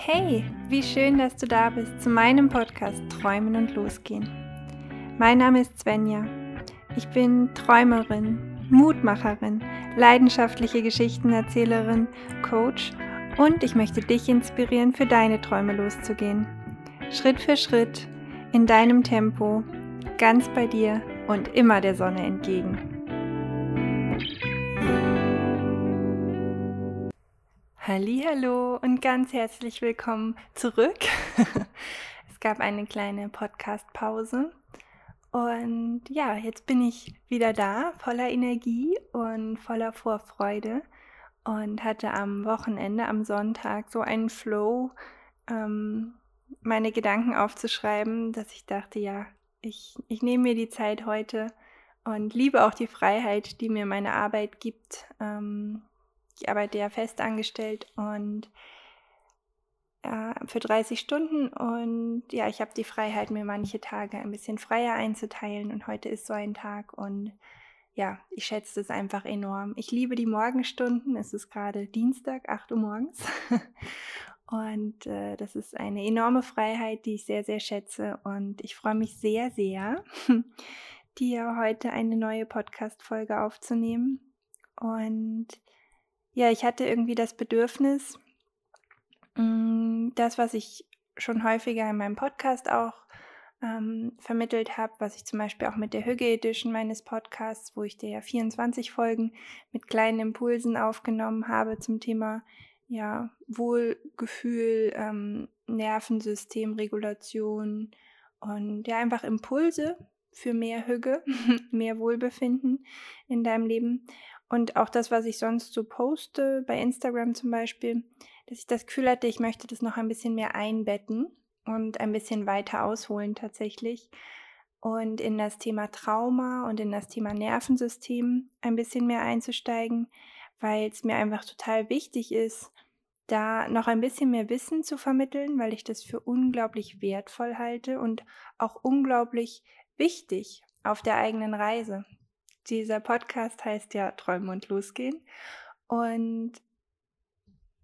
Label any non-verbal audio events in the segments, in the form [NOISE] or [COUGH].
Hey, wie schön, dass du da bist zu meinem Podcast Träumen und Losgehen. Mein Name ist Svenja. Ich bin Träumerin, Mutmacherin, leidenschaftliche Geschichtenerzählerin, Coach und ich möchte dich inspirieren, für deine Träume loszugehen. Schritt für Schritt, in deinem Tempo, ganz bei dir und immer der Sonne entgegen. Hallo und ganz herzlich willkommen zurück. [LAUGHS] es gab eine kleine Podcast Pause und ja, jetzt bin ich wieder da, voller Energie und voller Vorfreude und hatte am Wochenende, am Sonntag so einen Flow, ähm, meine Gedanken aufzuschreiben, dass ich dachte, ja, ich, ich nehme mir die Zeit heute und liebe auch die Freiheit, die mir meine Arbeit gibt. Ähm, ich arbeite ja fest angestellt und äh, für 30 Stunden und ja, ich habe die Freiheit, mir manche Tage ein bisschen freier einzuteilen und heute ist so ein Tag und ja, ich schätze das einfach enorm. Ich liebe die Morgenstunden. Es ist gerade Dienstag, 8 Uhr morgens. [LAUGHS] Und äh, das ist eine enorme Freiheit, die ich sehr, sehr schätze. Und ich freue mich sehr, sehr, [LAUGHS] dir heute eine neue Podcast-Folge aufzunehmen. Und ja, ich hatte irgendwie das Bedürfnis, mm, das, was ich schon häufiger in meinem Podcast auch ähm, vermittelt habe, was ich zum Beispiel auch mit der Hüge Edition meines Podcasts, wo ich dir ja 24 Folgen mit kleinen Impulsen aufgenommen habe zum Thema ja, Wohlgefühl, ähm, Nervensystemregulation und ja, einfach Impulse für mehr Hüge, [LAUGHS] mehr Wohlbefinden in deinem Leben. Und auch das, was ich sonst so poste, bei Instagram zum Beispiel, dass ich das Gefühl hatte, ich möchte das noch ein bisschen mehr einbetten und ein bisschen weiter ausholen tatsächlich. Und in das Thema Trauma und in das Thema Nervensystem ein bisschen mehr einzusteigen, weil es mir einfach total wichtig ist, da noch ein bisschen mehr Wissen zu vermitteln, weil ich das für unglaublich wertvoll halte und auch unglaublich wichtig auf der eigenen Reise. Dieser Podcast heißt ja Träumen und Losgehen. Und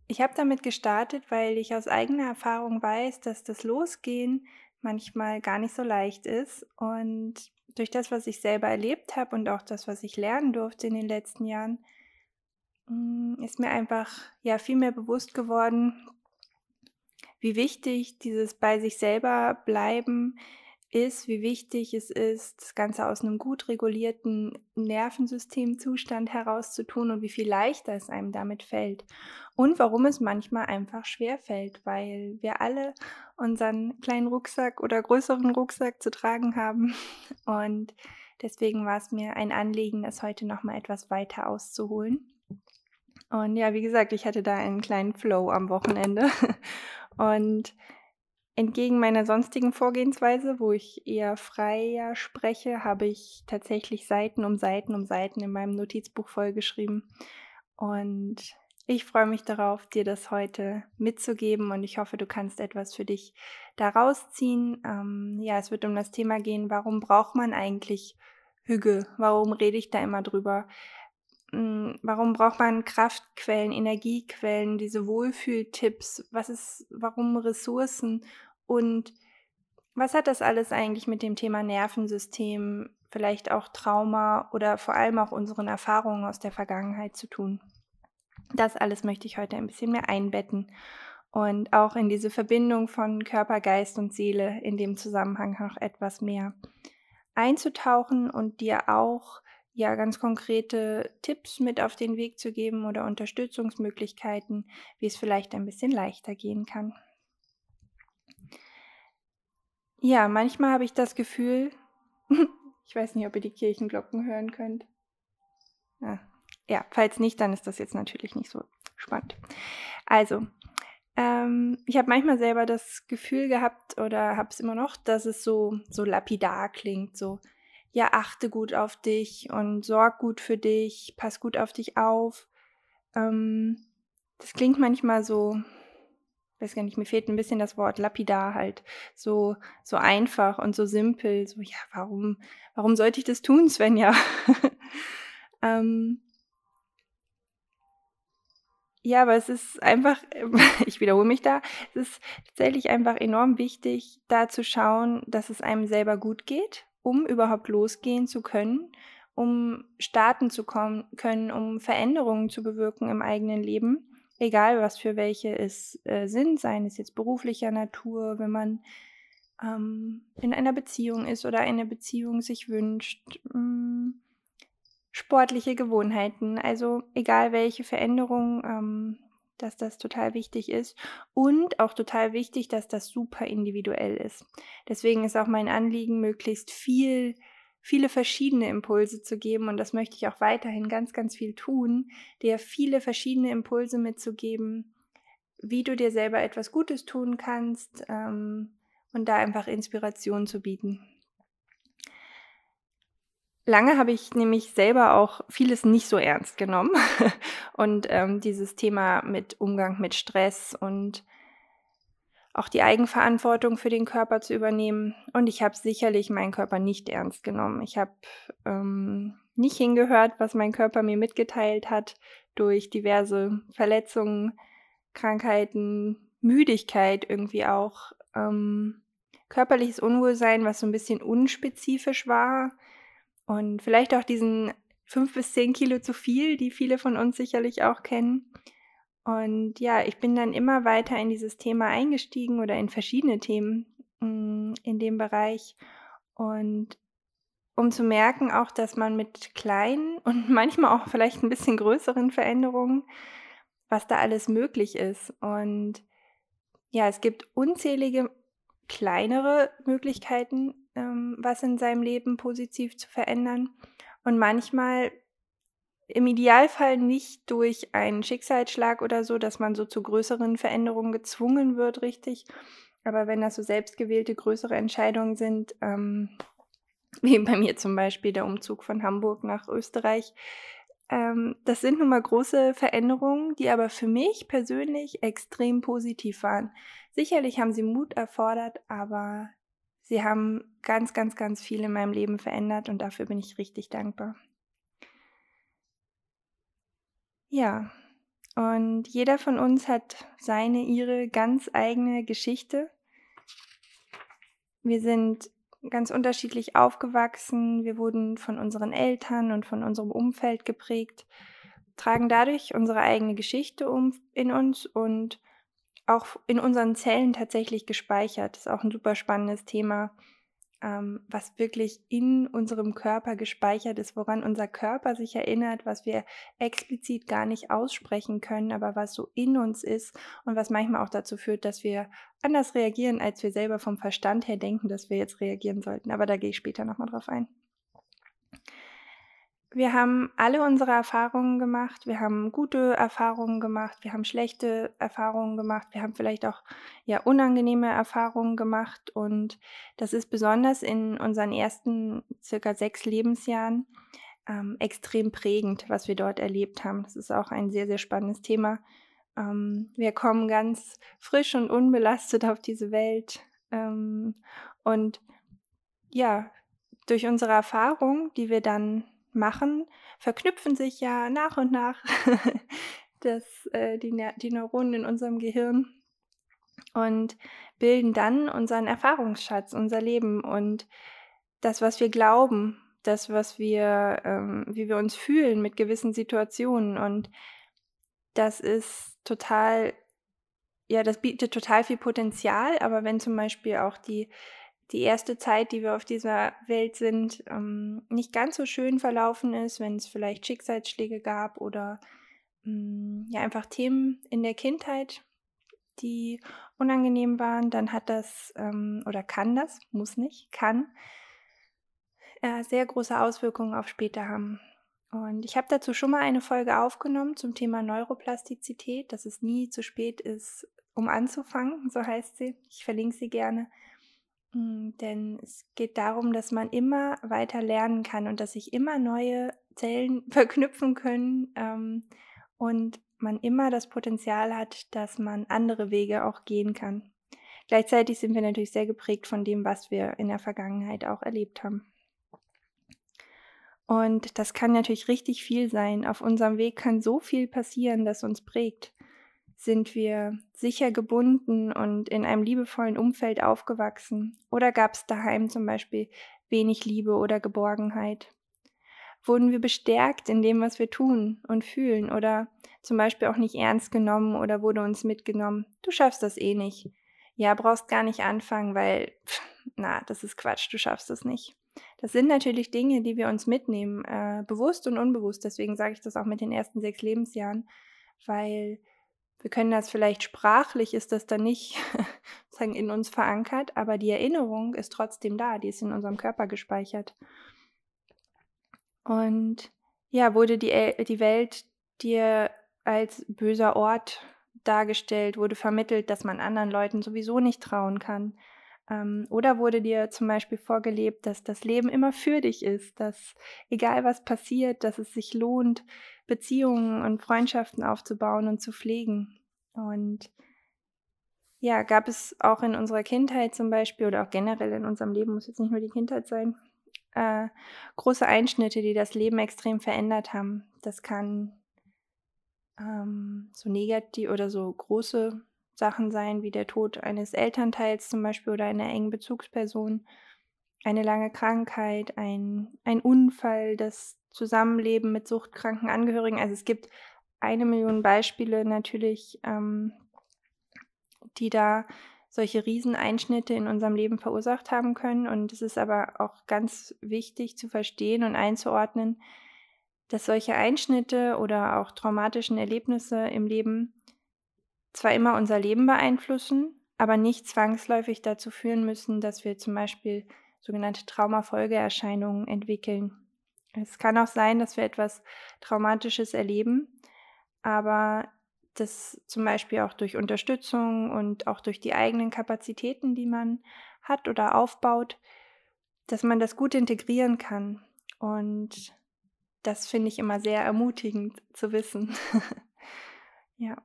ich habe damit gestartet, weil ich aus eigener Erfahrung weiß, dass das Losgehen manchmal gar nicht so leicht ist. Und durch das, was ich selber erlebt habe und auch das, was ich lernen durfte in den letzten Jahren, mm, ist mir einfach ja viel mehr bewusst geworden, wie wichtig dieses bei sich selber bleiben ist, wie wichtig es ist, das Ganze aus einem gut regulierten Nervensystemzustand herauszutun und wie viel leichter es einem damit fällt. Und warum es manchmal einfach schwer fällt, weil wir alle unseren kleinen Rucksack oder größeren Rucksack zu tragen haben. [LAUGHS] Und deswegen war es mir ein Anliegen, das heute nochmal etwas weiter auszuholen. Und ja, wie gesagt, ich hatte da einen kleinen Flow am Wochenende. [LAUGHS] Und Entgegen meiner sonstigen Vorgehensweise, wo ich eher freier spreche, habe ich tatsächlich Seiten um Seiten um Seiten in meinem Notizbuch vollgeschrieben. Und ich freue mich darauf, dir das heute mitzugeben und ich hoffe, du kannst etwas für dich daraus ziehen. Ähm, ja, es wird um das Thema gehen, warum braucht man eigentlich Hüge? Warum rede ich da immer drüber? Hm, warum braucht man Kraftquellen, Energiequellen, diese Wohlfühltipps? Was ist, warum Ressourcen? Und was hat das alles eigentlich mit dem Thema Nervensystem, vielleicht auch Trauma oder vor allem auch unseren Erfahrungen aus der Vergangenheit zu tun? Das alles möchte ich heute ein bisschen mehr einbetten und auch in diese Verbindung von Körper, Geist und Seele in dem Zusammenhang noch etwas mehr einzutauchen und dir auch ja ganz konkrete Tipps mit auf den Weg zu geben oder Unterstützungsmöglichkeiten, wie es vielleicht ein bisschen leichter gehen kann. Ja, manchmal habe ich das Gefühl, [LAUGHS] ich weiß nicht, ob ihr die Kirchenglocken hören könnt. Ja, ja falls nicht, dann ist das jetzt natürlich nicht so spannend. Also, ähm, ich habe manchmal selber das Gefühl gehabt oder habe es immer noch, dass es so, so lapidar klingt, so ja, achte gut auf dich und sorg gut für dich, pass gut auf dich auf. Ähm, das klingt manchmal so, weiß gar nicht, mir fehlt ein bisschen das Wort lapidar halt, so, so einfach und so simpel, so, ja, warum, warum sollte ich das tun, Svenja? [LAUGHS] ähm, ja, aber es ist einfach, [LAUGHS] ich wiederhole mich da, es ist tatsächlich einfach enorm wichtig, da zu schauen, dass es einem selber gut geht, um überhaupt losgehen zu können, um starten zu kommen, können, um Veränderungen zu bewirken im eigenen Leben, egal was für welche es äh, sind, seien es jetzt beruflicher Natur, wenn man ähm, in einer Beziehung ist oder eine Beziehung sich wünscht. Mh, mm, sportliche Gewohnheiten, also egal welche Veränderung, ähm, dass das total wichtig ist und auch total wichtig, dass das super individuell ist. Deswegen ist auch mein Anliegen, möglichst viel, viele verschiedene Impulse zu geben und das möchte ich auch weiterhin ganz, ganz viel tun, dir viele verschiedene Impulse mitzugeben, wie du dir selber etwas Gutes tun kannst ähm, und da einfach Inspiration zu bieten. Lange habe ich nämlich selber auch vieles nicht so ernst genommen [LAUGHS] und ähm, dieses Thema mit Umgang mit Stress und auch die Eigenverantwortung für den Körper zu übernehmen. Und ich habe sicherlich meinen Körper nicht ernst genommen. Ich habe ähm, nicht hingehört, was mein Körper mir mitgeteilt hat durch diverse Verletzungen, Krankheiten, Müdigkeit irgendwie auch, ähm, körperliches Unwohlsein, was so ein bisschen unspezifisch war und vielleicht auch diesen fünf bis zehn Kilo zu viel, die viele von uns sicherlich auch kennen. Und ja, ich bin dann immer weiter in dieses Thema eingestiegen oder in verschiedene Themen mm, in dem Bereich. Und um zu merken auch, dass man mit kleinen [LAUGHS] und manchmal auch vielleicht ein bisschen größeren Veränderungen, was da alles möglich ist. Und ja, es gibt unzählige kleinere Möglichkeiten, ähm, was in seinem Leben positiv zu verändern. Und manchmal im Idealfall nicht durch einen Schicksalsschlag oder so, dass man so zu größeren Veränderungen gezwungen wird, richtig. Aber wenn das so selbstgewählte größere Entscheidungen sind, ähm, [LAUGHS] wie bei mir zum Beispiel der Umzug von Hamburg nach Österreich, ähm, das sind nun mal große Veränderungen, die aber für mich persönlich extrem positiv waren. Sicherlich haben sie Mut erfordert, aber Sie haben ganz, ganz, ganz viel in meinem Leben verändert und dafür bin ich richtig dankbar. Ja, und jeder von uns hat seine, ihre ganz eigene Geschichte. Wir sind ganz unterschiedlich aufgewachsen, wir wurden von unseren Eltern und von unserem Umfeld geprägt, tragen dadurch unsere eigene Geschichte um in uns und auch in unseren Zellen tatsächlich gespeichert. Das ist auch ein super spannendes Thema, ähm, was wirklich in unserem Körper gespeichert ist, woran unser Körper sich erinnert, was wir explizit gar nicht aussprechen können, aber was so in uns ist und was manchmal auch dazu führt, dass wir anders reagieren, als wir selber vom Verstand her denken, dass wir jetzt reagieren sollten. Aber da gehe ich später nochmal drauf ein. Wir haben alle unsere Erfahrungen gemacht. Wir haben gute Erfahrungen gemacht. Wir haben schlechte Erfahrungen gemacht. Wir haben vielleicht auch ja unangenehme Erfahrungen gemacht. Und das ist besonders in unseren ersten circa sechs Lebensjahren ähm, extrem prägend, was wir dort erlebt haben. Das ist auch ein sehr, sehr spannendes Thema. Ähm, wir kommen ganz frisch und unbelastet auf diese Welt. Ähm, und ja, durch unsere Erfahrung, die wir dann machen, verknüpfen sich ja nach und nach [LAUGHS] das, äh, die, ne die Neuronen in unserem Gehirn und bilden dann unseren Erfahrungsschatz, unser Leben und das, was wir glauben, das, was wir, ähm, wie wir uns fühlen mit gewissen Situationen. Und das ist total, ja, das bietet total viel Potenzial, aber wenn zum Beispiel auch die die erste Zeit, die wir auf dieser Welt sind, ähm, nicht ganz so schön verlaufen ist, wenn es vielleicht Schicksalsschläge gab oder ähm, ja einfach Themen in der Kindheit, die unangenehm waren, dann hat das ähm, oder kann das, muss nicht, kann äh, sehr große Auswirkungen auf später haben. Und ich habe dazu schon mal eine Folge aufgenommen zum Thema Neuroplastizität, dass es nie zu spät ist, um anzufangen, [LAUGHS] so heißt sie. Ich verlinke sie gerne. Hm, denn es geht darum, dass man immer weiter lernen kann und dass sich immer neue Zellen [LAUGHS] verknüpfen können ähm, und man immer das Potenzial hat, dass man andere Wege auch gehen kann. Gleichzeitig sind wir natürlich sehr geprägt von dem, was wir in der Vergangenheit auch erlebt haben. Und das kann natürlich richtig viel sein. Auf unserem Weg kann so viel passieren, das uns prägt. Sind wir sicher gebunden und in einem liebevollen Umfeld aufgewachsen? Oder gab es daheim zum Beispiel wenig Liebe oder Geborgenheit? Wurden wir bestärkt in dem, was wir tun und fühlen oder zum Beispiel auch nicht ernst genommen oder wurde uns mitgenommen? Du schaffst das eh nicht. Ja, brauchst gar nicht anfangen, weil, pff, na, das ist Quatsch, du schaffst es nicht. Das sind natürlich Dinge, die wir uns mitnehmen, äh, bewusst und unbewusst. Deswegen sage ich das auch mit den ersten sechs Lebensjahren, weil wir können das vielleicht sprachlich, ist das dann nicht [LAUGHS] sagen, in uns verankert, aber die Erinnerung ist trotzdem da, die ist in unserem Körper gespeichert. Und ja, wurde die, die Welt dir als böser Ort dargestellt, wurde vermittelt, dass man anderen Leuten sowieso nicht trauen kann. Ähm, oder wurde dir zum Beispiel vorgelebt, dass das Leben immer für dich ist, dass egal was passiert, dass es sich lohnt, Beziehungen und Freundschaften aufzubauen und zu pflegen. Und ja, gab es auch in unserer Kindheit zum Beispiel oder auch generell in unserem Leben, muss jetzt nicht nur die Kindheit sein, äh, große Einschnitte, die das Leben extrem verändert haben. Das kann ähm, so negativ oder so große Sachen sein, wie der Tod eines Elternteils zum Beispiel oder einer engen Bezugsperson, eine lange Krankheit, ein, ein Unfall, das Zusammenleben mit suchtkranken Angehörigen. Also es gibt eine Million Beispiele natürlich, ähm, die da solche Rieseneinschnitte in unserem Leben verursacht haben können. Und es ist aber auch ganz wichtig zu verstehen und einzuordnen, dass solche Einschnitte oder auch traumatischen Erlebnisse im Leben zwar immer unser Leben beeinflussen, aber nicht zwangsläufig dazu führen müssen, dass wir zum Beispiel sogenannte Traumafolgeerscheinungen entwickeln. Es kann auch sein, dass wir etwas Traumatisches erleben, aber das zum Beispiel auch durch Unterstützung und auch durch die eigenen Kapazitäten, die man hat oder aufbaut, dass man das gut integrieren kann. Und das finde ich immer sehr ermutigend zu wissen. [LAUGHS] ja.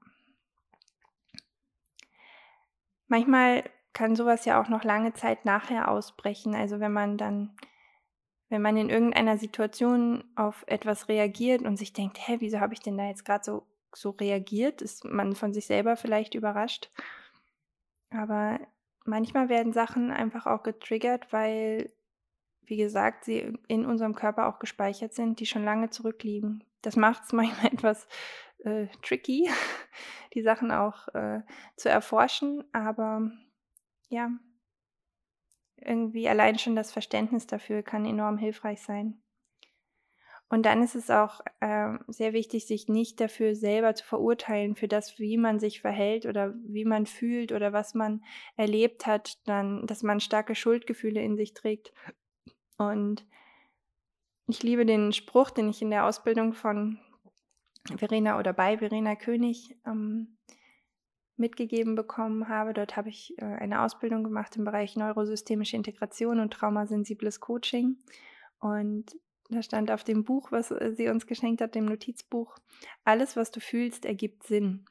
Manchmal kann sowas ja auch noch lange Zeit nachher ausbrechen. Also wenn man dann, wenn man in irgendeiner Situation auf etwas reagiert und sich denkt, hä, wieso habe ich denn da jetzt gerade so so reagiert, ist man von sich selber vielleicht überrascht. Aber manchmal werden Sachen einfach auch getriggert, weil, wie gesagt, sie in unserem Körper auch gespeichert sind, die schon lange zurückliegen. Das macht es [LAUGHS] manchmal etwas äh, tricky, [LAUGHS] die Sachen auch äh, zu erforschen, aber ja, irgendwie allein schon das Verständnis dafür kann enorm hilfreich sein. Und dann ist es auch äh, sehr wichtig, sich nicht dafür selber zu verurteilen, für das, wie man sich verhält oder wie man fühlt oder was man erlebt hat, dann, dass man starke Schuldgefühle in sich trägt. Und ich liebe den Spruch, den ich in der Ausbildung von Verena oder bei Verena König ähm, mitgegeben bekommen habe. Dort habe ich äh, eine Ausbildung gemacht im Bereich neurosystemische Integration und traumasensibles Coaching. Und da stand auf dem Buch, was äh, sie uns geschenkt hat, dem Notizbuch, alles, was du fühlst, ergibt Sinn.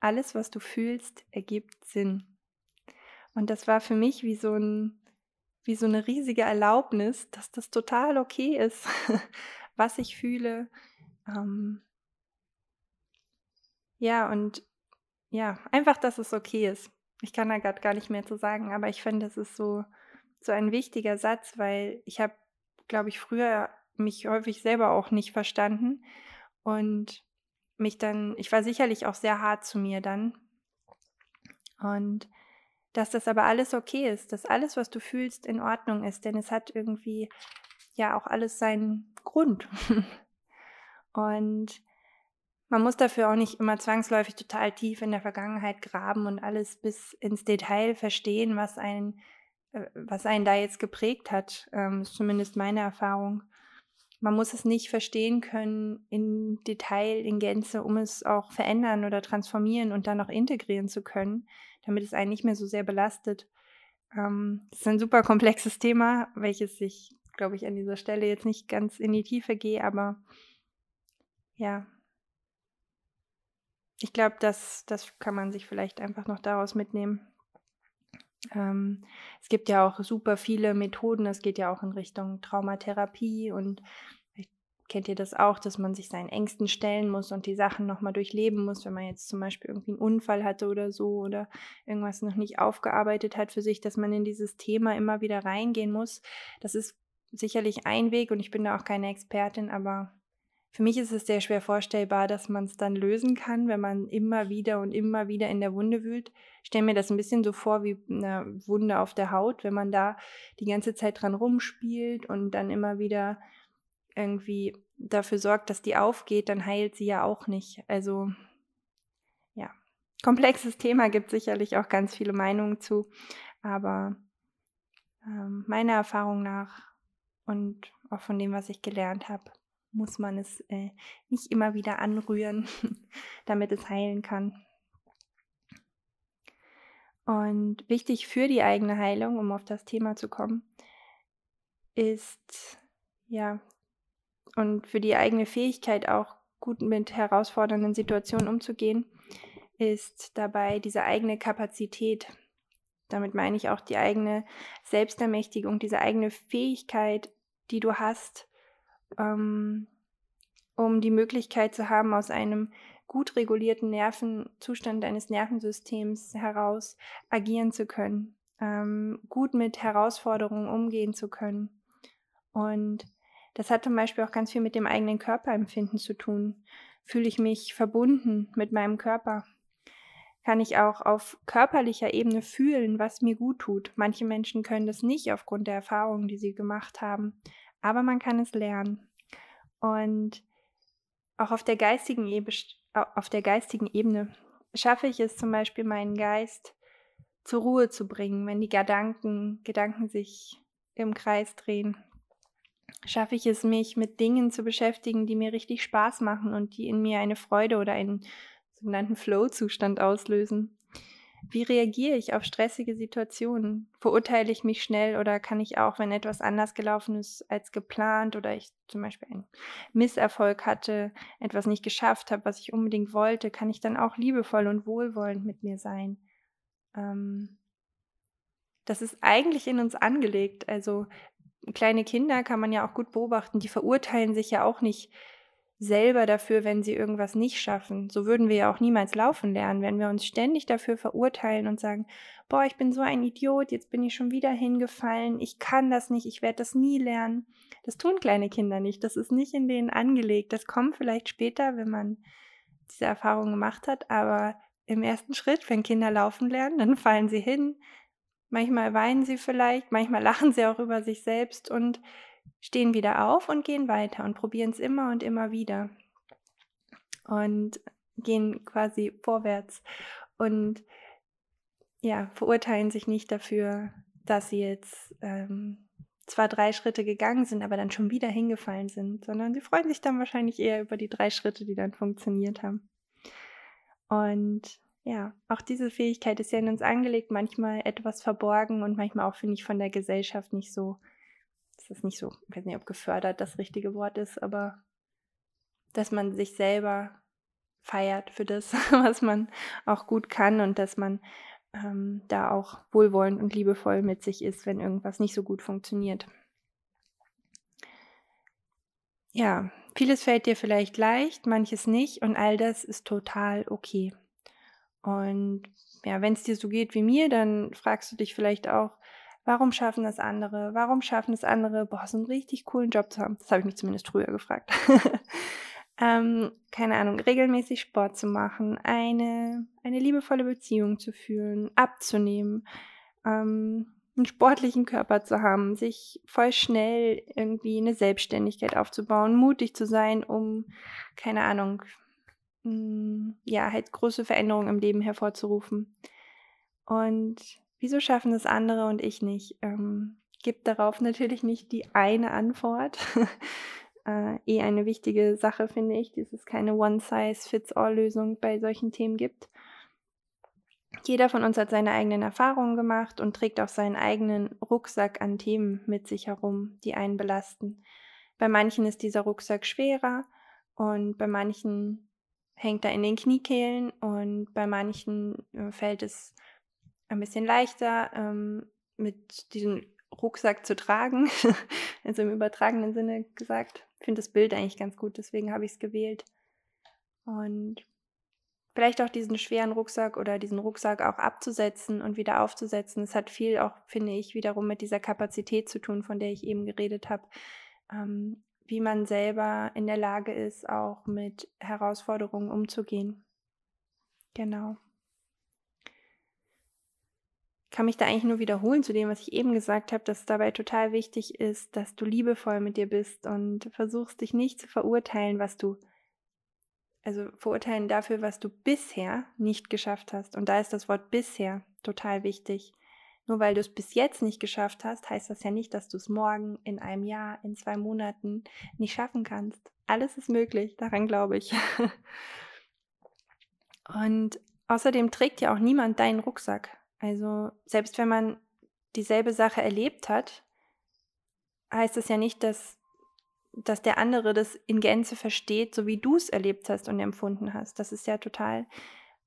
Alles, was du fühlst, ergibt Sinn. Und das war für mich wie so, ein, wie so eine riesige Erlaubnis, dass das total okay ist, [LAUGHS] was ich fühle. Ähm ja, und ja, einfach, dass es okay ist. Ich kann da gerade gar nicht mehr zu sagen, aber ich finde, das ist so, so ein wichtiger Satz, weil ich habe glaube ich, früher mich häufig selber auch nicht verstanden und mich dann, ich war sicherlich auch sehr hart zu mir dann. Und dass das aber alles okay ist, dass alles, was du fühlst, in Ordnung ist, denn es hat irgendwie ja auch alles seinen Grund. [LAUGHS] und man muss dafür auch nicht immer zwangsläufig total tief in der Vergangenheit graben und alles bis ins Detail verstehen, was einen äh, was einen da jetzt geprägt hat, ähm, ist zumindest meine Erfahrung. Man muss es nicht verstehen können in Detail, in Gänze, um es auch verändern oder transformieren und dann auch integrieren zu können, damit es einen nicht mehr so sehr belastet. Ähm, das ist ein super komplexes Thema, welches ich, glaube ich, an dieser Stelle jetzt nicht ganz in die Tiefe gehe, aber ja, ich glaube, das, das kann man sich vielleicht einfach noch daraus mitnehmen. Ähm, es gibt ja auch super viele Methoden. Es geht ja auch in Richtung Traumatherapie und kennt ihr das auch, dass man sich seinen Ängsten stellen muss und die Sachen nochmal durchleben muss, wenn man jetzt zum Beispiel irgendwie einen Unfall hatte oder so oder irgendwas noch nicht aufgearbeitet hat für sich, dass man in dieses Thema immer wieder reingehen muss. Das ist sicherlich ein Weg und ich bin da auch keine Expertin, aber für mich ist es sehr schwer vorstellbar, dass man es dann lösen kann, wenn man immer wieder und immer wieder in der Wunde wühlt. Ich stelle mir das ein bisschen so vor wie eine Wunde auf der Haut, wenn man da die ganze Zeit dran rumspielt und dann immer wieder irgendwie dafür sorgt, dass die aufgeht, dann heilt sie ja auch nicht. Also ja, komplexes Thema gibt sicherlich auch ganz viele Meinungen zu, aber ähm, meiner Erfahrung nach und auch von dem, was ich gelernt habe, muss man es äh, nicht immer wieder anrühren, [LAUGHS] damit es heilen kann. Und wichtig für die eigene Heilung, um auf das Thema zu kommen, ist ja und für die eigene Fähigkeit auch gut mit herausfordernden Situationen umzugehen, ist dabei diese eigene Kapazität. Damit meine ich auch die eigene Selbstermächtigung, diese eigene Fähigkeit, die du hast, ähm, um die Möglichkeit zu haben, aus einem gut regulierten Nervenzustand deines Nervensystems heraus agieren zu können, ähm, gut mit Herausforderungen umgehen zu können. Und das hat zum Beispiel auch ganz viel mit dem eigenen Körperempfinden zu tun. Fühle ich mich verbunden mit meinem Körper? Kann ich auch auf körperlicher Ebene fühlen, was mir gut tut? Manche Menschen können das nicht aufgrund der Erfahrungen, die sie gemacht haben aber man kann es lernen. Und auch auf der geistigen, Ebe auf der geistigen Ebene schaffe ich es zum Beispiel, meinen Geist zur Ruhe zu bringen, wenn die Gedanken, Gedanken sich im Kreis drehen. Schaffe ich es, mich mit Dingen zu beschäftigen, die mir richtig Spaß machen und die in mir eine Freude oder einen sogenannten Flow-Zustand auslösen. Wie reagiere ich auf stressige Situationen? Verurteile ich mich schnell oder kann ich auch, wenn etwas anders gelaufen ist als geplant oder ich zum Beispiel einen Misserfolg hatte, etwas nicht geschafft habe, was ich unbedingt wollte, kann ich dann auch liebevoll und wohlwollend mit mir sein? Ähm, das ist eigentlich in uns angelegt. Also kleine Kinder kann man ja auch gut beobachten, die verurteilen sich ja auch nicht selber dafür, wenn sie irgendwas nicht schaffen. So würden wir ja auch niemals laufen lernen, wenn wir uns ständig dafür verurteilen und sagen, boah, ich bin so ein Idiot, jetzt bin ich schon wieder hingefallen, ich kann das nicht, ich werde das nie lernen. Das tun kleine Kinder nicht, das ist nicht in denen angelegt. Das kommt vielleicht später, wenn man diese Erfahrung gemacht hat, aber im ersten Schritt, wenn Kinder laufen lernen, dann fallen sie hin. Manchmal weinen sie vielleicht, manchmal [LAUGHS] lachen sie auch über sich selbst und stehen wieder auf und gehen weiter und probieren es immer und immer wieder. Und gehen quasi vorwärts und ja, verurteilen sich nicht dafür, dass sie jetzt ähm, zwar drei Schritte gegangen sind, aber dann schon wieder hingefallen sind, sondern sie freuen sich dann wahrscheinlich eher über die drei Schritte, die dann funktioniert haben. Und ja, auch diese Fähigkeit ist ja in uns angelegt, manchmal etwas verborgen und manchmal auch, finde ich, von der Gesellschaft nicht so das ist nicht so, ich weiß nicht, ob gefördert das richtige Wort ist, aber dass man sich selber feiert für das, [LAUGHS] was man auch gut kann und dass man ähm, da auch wohlwollend und liebevoll mit sich ist, wenn irgendwas nicht so gut funktioniert. Ja, vieles fällt dir vielleicht leicht, manches nicht und all das ist total okay. Und ja, wenn es dir so geht wie mir, dann fragst du dich vielleicht auch, Warum schaffen das andere? Warum schaffen es andere, boah, so einen richtig coolen Job zu haben? Das habe ich mich zumindest früher gefragt. [LAUGHS] ähm, keine Ahnung, regelmäßig Sport zu machen, eine, eine liebevolle Beziehung zu führen, abzunehmen, ähm, einen sportlichen Körper zu haben, sich voll schnell irgendwie eine Selbstständigkeit aufzubauen, mutig zu sein, um, keine Ahnung, mh, mm, ja, halt große Veränderungen im Leben hervorzurufen. Und wieso schaffen es andere und ich nicht? Ähm, gibt darauf natürlich nicht die eine Antwort. [LAUGHS] äh, eh eine wichtige Sache, finde ich, dass es keine One-Size-Fits-All-Lösung bei solchen Themen gibt. Jeder von uns hat seine eigenen Erfahrungen gemacht und trägt auch seinen eigenen Rucksack an Themen mit sich herum, die einen belasten. Bei manchen ist dieser Rucksack schwerer und bei manchen hängt er in den Kniekehlen und bei manchen äh, fällt es ein bisschen leichter, ähm, mit diesem Rucksack zu tragen, [LAUGHS] also im übertragenen Sinne gesagt. finde das Bild eigentlich ganz gut, deswegen habe ich es gewählt. Und vielleicht auch diesen schweren Rucksack oder diesen Rucksack auch abzusetzen und wieder aufzusetzen. Es hat viel auch, finde ich, wiederum mit dieser Kapazität zu tun, von der ich eben geredet habe. Ähm, wie man selber in der Lage ist, auch mit Herausforderungen umzugehen. Genau. Kann mich da eigentlich nur wiederholen zu dem, was ich eben gesagt habe, dass es dabei total wichtig ist, dass du liebevoll mit dir bist und versuchst dich nicht zu verurteilen, was du also verurteilen dafür, was du bisher nicht geschafft hast. Und da ist das Wort bisher total wichtig. Nur weil du es bis jetzt nicht geschafft hast, heißt das ja nicht, dass du es morgen, in einem Jahr, in zwei Monaten nicht schaffen kannst. Alles ist möglich, daran glaube ich. [LAUGHS] Und außerdem trägt ja auch niemand deinen Rucksack. Also selbst wenn man dieselbe Sache erlebt hat, heißt das ja nicht, dass dass der andere das in Gänze versteht, so wie du es erlebt hast und empfunden hast. Das ist ja total,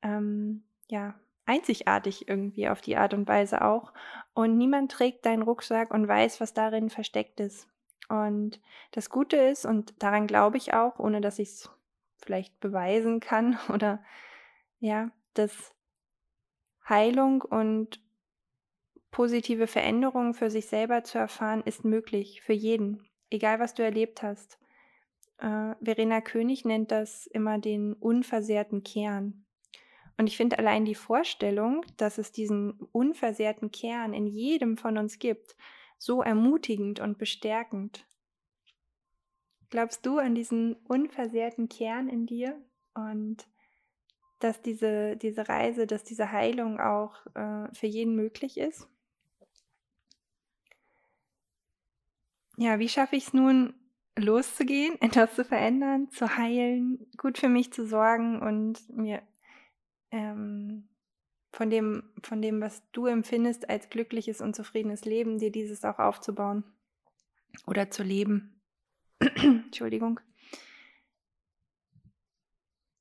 ähm, ja, einzigartig irgendwie auf die Art und Weise auch. Und niemand trägt deinen Rucksack und weiß, was darin versteckt ist. Und das Gute ist, und daran glaube ich auch, ohne dass ich es vielleicht beweisen kann [LAUGHS] oder ja, dass Heilung und positive Veränderungen für sich selber zu erfahren, ist möglich für jeden egal was du erlebt hast. Äh, Verena König nennt das immer den unversehrten Kern. Und ich finde allein die Vorstellung, dass es diesen unversehrten Kern in jedem von uns gibt, so ermutigend und bestärkend. Glaubst du an diesen unversehrten Kern in dir und dass diese, diese Reise, dass diese Heilung auch äh, für jeden möglich ist? Ja, wie schaffe ich es nun, loszugehen, [LAUGHS] etwas zu verändern, zu heilen, gut für mich zu sorgen und mir ähm, von dem, von dem, was du empfindest als glückliches und zufriedenes Leben, dir dieses auch aufzubauen oder zu leben. [CLEARS THROAT] Entschuldigung.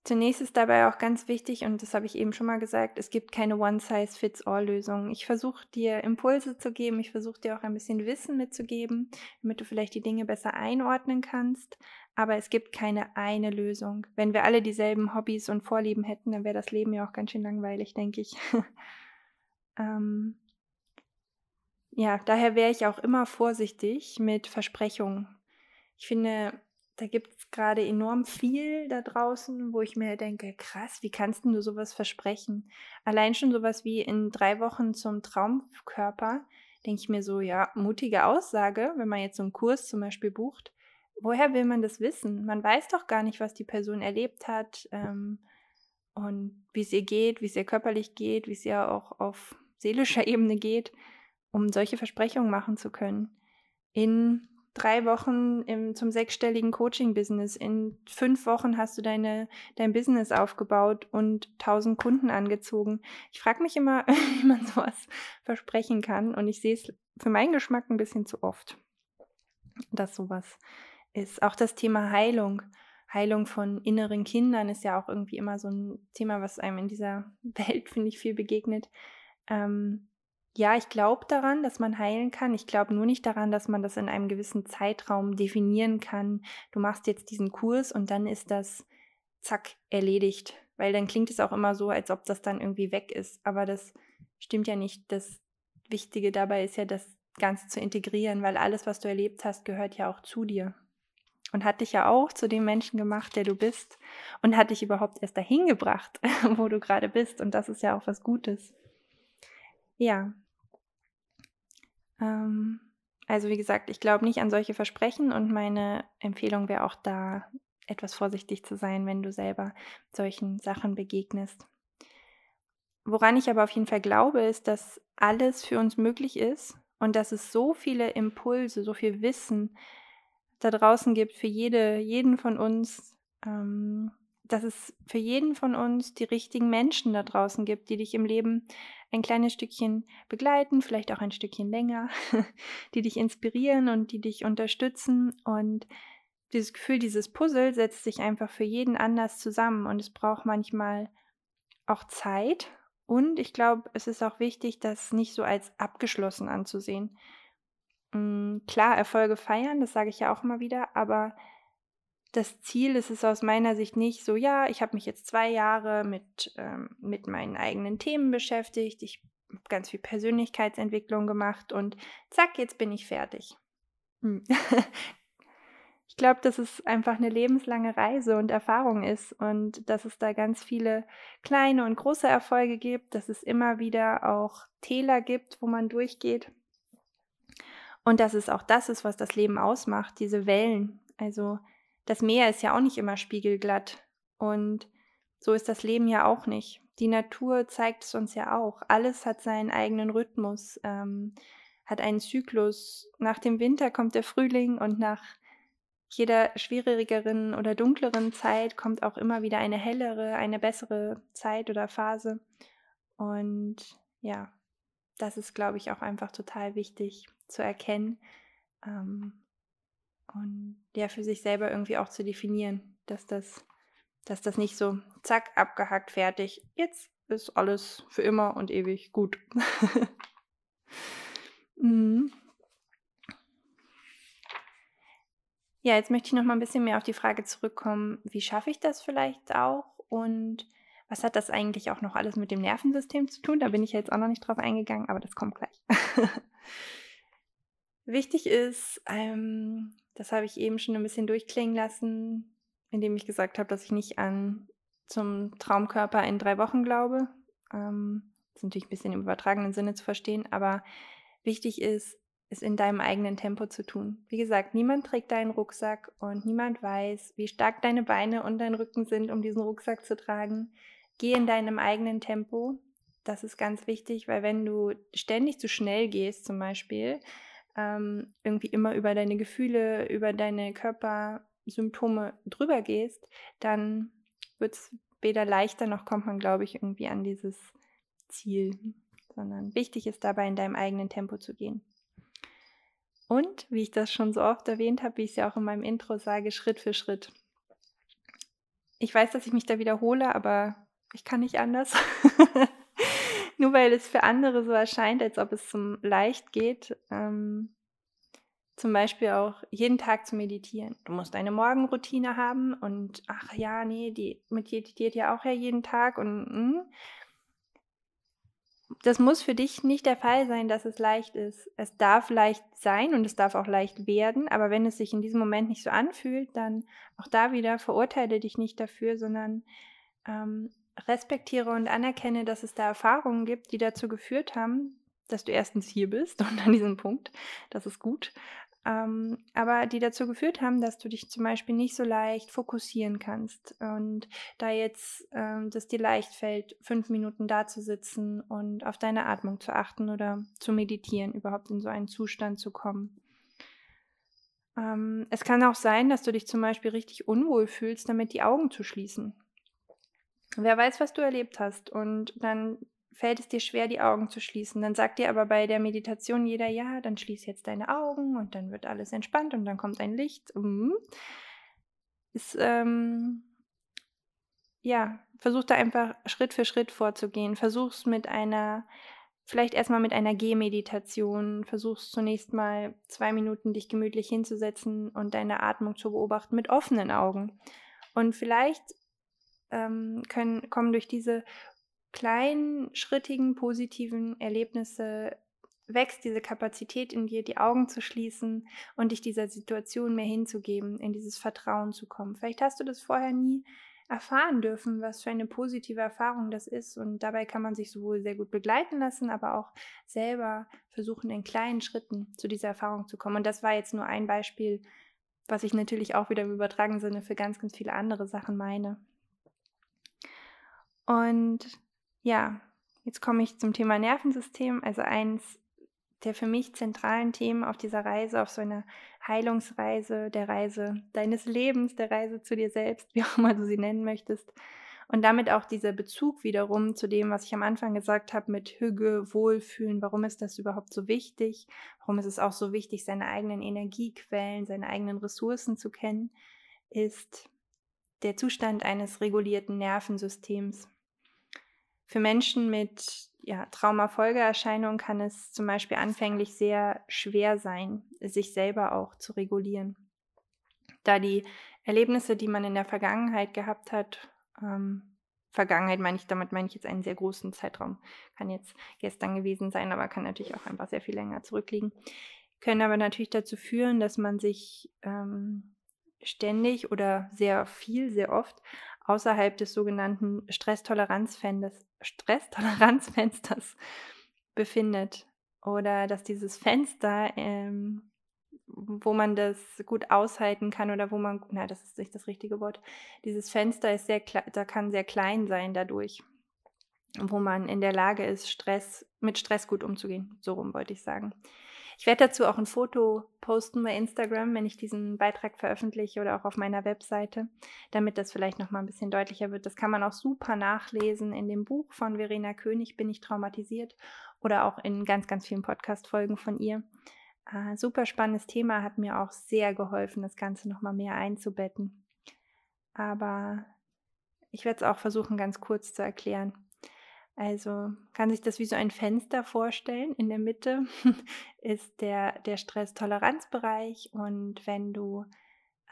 Zunächst ist dabei auch ganz wichtig, und das habe ich eben schon mal gesagt, es gibt keine One-Size-Fits-All-Lösung. Ich versuche dir Impulse zu geben, ich versuche dir auch ein bisschen Wissen mitzugeben, damit du vielleicht die Dinge besser einordnen kannst. Aber es gibt keine eine Lösung. Wenn wir alle dieselben Hobbys und Vorlieben hätten, dann wäre das Leben ja auch ganz schön langweilig, denke ich. [LAUGHS] ähm, ja, daher wäre ich auch immer vorsichtig mit Versprechungen. Ich finde, da gibt es gerade enorm viel da draußen, wo ich mir denke, krass, wie kannst du sowas versprechen? Allein schon sowas wie in drei Wochen zum Traumkörper, denke ich mir so, ja, mutige Aussage, wenn man jetzt so einen Kurs zum Beispiel bucht. Woher will man das wissen? Man weiß doch gar nicht, was die Person erlebt hat ähm, und wie es ihr geht, wie es ihr körperlich geht, wie es ihr auch auf seelischer [LAUGHS] Ebene geht, um solche Versprechungen machen zu können. In drei Wochen im, zum sechsstelligen Coaching-Business. In fünf Wochen hast du deine, dein Business aufgebaut und tausend Kunden angezogen. Ich frage mich immer, [LAUGHS] wie man sowas versprechen kann. Und ich sehe es für meinen Geschmack ein bisschen zu oft, dass sowas ist. Auch das Thema Heilung. Heilung von inneren Kindern ist ja auch irgendwie immer so ein Thema, was einem in dieser [LAUGHS] Welt, finde ich, viel begegnet. Ähm, ja, ich glaube daran, dass man heilen kann. Ich glaube nur nicht daran, dass man das in einem gewissen Zeitraum definieren kann. Du machst jetzt diesen Kurs und dann ist das zack erledigt. Weil dann klingt es auch immer so, als ob das dann irgendwie weg ist. Aber das stimmt ja nicht. Das Wichtige dabei ist ja, das Ganze zu integrieren, weil alles, was du erlebt hast, gehört ja auch zu dir. Und hat dich ja auch zu dem Menschen gemacht, der du bist. Und hat dich überhaupt erst dahin gebracht, [LAUGHS] wo du gerade bist. Und das ist ja auch was Gutes. Ja, ähm, also wie gesagt, ich glaube nicht an solche Versprechen und meine Empfehlung wäre auch da, etwas vorsichtig zu sein, wenn du selber solchen Sachen begegnest. Woran ich aber auf jeden Fall glaube, ist, dass alles für uns möglich ist und dass es so viele Impulse, so viel Wissen da draußen gibt für jede, jeden von uns, ähm, dass es für jeden von uns die richtigen Menschen da draußen gibt, die dich im Leben ein kleines Stückchen begleiten, vielleicht auch ein Stückchen länger, [LAUGHS] die dich inspirieren und die dich unterstützen. Und dieses Gefühl, dieses Puzzle setzt sich einfach für jeden anders zusammen und es braucht manchmal auch Zeit. Und ich glaube, es ist auch wichtig, das nicht so als abgeschlossen anzusehen. Mm, klar, Erfolge feiern, das sage ich ja auch immer wieder, aber das Ziel ist es aus meiner Sicht nicht so, ja, ich habe mich jetzt zwei Jahre mit, ähm, mit meinen eigenen Themen beschäftigt, ich habe ganz viel Persönlichkeitsentwicklung gemacht und zack, jetzt bin ich fertig. Hm. [LAUGHS] ich glaube, dass es einfach eine lebenslange Reise und Erfahrung ist und dass es da ganz viele kleine und große Erfolge gibt, dass es immer wieder auch Täler gibt, wo man durchgeht. Und dass es auch das ist, was das Leben ausmacht, diese Wellen. Also das Meer ist ja auch nicht immer spiegelglatt. Und so ist das Leben ja auch nicht. Die Natur zeigt es uns ja auch. Alles hat seinen eigenen Rhythmus, ähm, hat einen Zyklus. Nach dem Winter kommt der Frühling und nach jeder schwierigeren oder dunkleren Zeit kommt auch immer wieder eine hellere, eine bessere Zeit oder Phase. Und ja, das ist, glaube ich, auch einfach total wichtig zu erkennen ähm, und ja, für sich selber irgendwie auch zu definieren, dass das, dass das nicht so zack, abgehackt, fertig, jetzt ist alles für immer und ewig gut. [LAUGHS] mhm. Ja, jetzt möchte ich noch mal ein bisschen mehr auf die Frage zurückkommen, wie schaffe ich das vielleicht auch und was hat das eigentlich auch noch alles mit dem Nervensystem zu tun? Da bin ich jetzt auch noch nicht drauf eingegangen, aber das kommt gleich. [LAUGHS] Wichtig ist, ähm, das habe ich eben schon ein bisschen durchklingen lassen, indem ich gesagt habe, dass ich nicht an zum Traumkörper in drei Wochen glaube. Ähm, das ist natürlich ein bisschen im übertragenen Sinne zu verstehen, aber wichtig ist, es in deinem eigenen Tempo zu tun. Wie gesagt, niemand trägt deinen Rucksack und niemand weiß, wie stark deine Beine und dein Rücken sind, um diesen Rucksack zu tragen. Geh in deinem eigenen Tempo. Das ist ganz wichtig, weil wenn du ständig zu schnell gehst, zum Beispiel, ähm, irgendwie immer über deine Gefühle, über deine Körpersymptome drüber gehst, dann wird es weder leichter noch kommt man, glaube ich, irgendwie an dieses Ziel, sondern wichtig ist dabei, in deinem eigenen Tempo zu gehen. Und, wie ich das schon so oft erwähnt habe, wie ich es ja auch in meinem Intro sage, Schritt für Schritt. Ich weiß, dass ich mich da wiederhole, aber ich kann nicht anders. [LAUGHS] [LAUGHS] Nur weil es für andere so erscheint, als ob es zum leicht geht. Ähm, zum Beispiel auch jeden Tag zu meditieren. Du musst eine Morgenroutine haben und ach ja, nee, die meditiert ja auch ja jeden Tag und mh. Hm das muss für dich nicht der Fall sein, dass es leicht ist. Es darf leicht sein und es darf auch leicht werden, aber wenn es sich in diesem Moment nicht so anfühlt, dann auch da wieder verurteile dich nicht dafür, sondern ähm, respektiere und anerkenne, dass es da Erfahrungen gibt, die dazu geführt haben, dass du erstens hier bist [LAUGHS] und an diesem Punkt. Das ist gut ähm, aber die dazu geführt haben, dass du dich zum Beispiel nicht so leicht fokussieren kannst und da jetzt ähm, das dir leicht fällt, fünf Minuten da zu sitzen und auf deine Atmung zu achten oder zu meditieren, überhaupt in so einen Zustand zu kommen. Ähm, es kann auch sein, dass du dich zum Beispiel richtig unwohl fühlst, damit die Augen zu schließen. Wer weiß, was du erlebt hast und dann fällt es dir schwer, die Augen zu schließen. Dann sagt dir aber bei der Meditation jeder, ja, dann schließ jetzt deine Augen und dann wird alles entspannt und dann kommt ein Licht. Mhm. Ist, ähm, ja, versuch da einfach Schritt für Schritt vorzugehen. Versuch's mit einer, vielleicht erstmal mit einer Gehmeditation. Versuch's zunächst mal zwei Minuten dich gemütlich hinzusetzen und deine Atmung zu beobachten mit offenen Augen. Und vielleicht ähm, können, kommen durch diese kleinen, schrittigen, positiven Erlebnisse wächst diese Kapazität in dir, die Augen zu schließen und dich dieser Situation mehr hinzugeben, in dieses Vertrauen zu kommen. Vielleicht hast du das vorher nie erfahren dürfen, was für eine positive Erfahrung das ist. Und dabei kann man sich sowohl sehr gut begleiten lassen, aber auch selber versuchen, in kleinen Schritten zu dieser Erfahrung zu kommen. Und das war jetzt nur ein Beispiel, was ich natürlich auch wieder im übertragenen Sinne für ganz, ganz viele andere Sachen meine. Und ja, jetzt komme ich zum Thema Nervensystem. Also eins der für mich zentralen Themen auf dieser Reise, auf so einer Heilungsreise, der Reise deines Lebens, der Reise zu dir selbst, [LAUGHS] wie auch immer du sie nennen möchtest. Und damit auch dieser Bezug wiederum zu dem, was ich am Anfang gesagt habe mit Hüge, Wohlfühlen. Warum ist das überhaupt so wichtig? Warum ist es auch so wichtig, seine eigenen Energiequellen, seine eigenen Ressourcen zu kennen? Ist der Zustand eines regulierten Nervensystems. Für Menschen mit ja, Traumafolgeerscheinungen kann es zum Beispiel anfänglich sehr schwer sein, sich selber auch zu regulieren, da die Erlebnisse, die man in der Vergangenheit gehabt hat, ähm, Vergangenheit meine ich, damit meine ich jetzt einen sehr großen Zeitraum, kann jetzt gestern gewesen sein, aber kann natürlich auch einfach sehr viel länger zurückliegen, können aber natürlich dazu führen, dass man sich ähm, ständig oder sehr viel, sehr oft außerhalb des sogenannten Stresstoleranzfensters, Stresstoleranzfensters [LAUGHS] befindet. Oder dass dieses Fenster ähm, wo man das gut aushalten kann oder wo man, na, das ist nicht das richtige Wort. Dieses Fenster ist sehr, da kann sehr klein sein dadurch, wo man in der Lage ist, Stress, mit Stress gut umzugehen. So rum wollte ich sagen. Ich werde dazu auch ein Foto posten bei Instagram, wenn ich diesen Beitrag veröffentliche oder auch auf meiner Webseite, damit das vielleicht noch mal ein bisschen deutlicher wird. Das kann man auch super nachlesen in dem Buch von Verena König, Bin ich traumatisiert, oder auch in ganz, ganz vielen Podcast-Folgen von ihr. Äh, super spannendes Thema, hat mir auch sehr geholfen, das Ganze nochmal mehr einzubetten. Aber ich werde es auch versuchen, ganz kurz zu erklären. Also kann sich das wie so ein Fenster vorstellen. In der Mitte [LAUGHS] ist der, der Stresstoleranzbereich und wenn du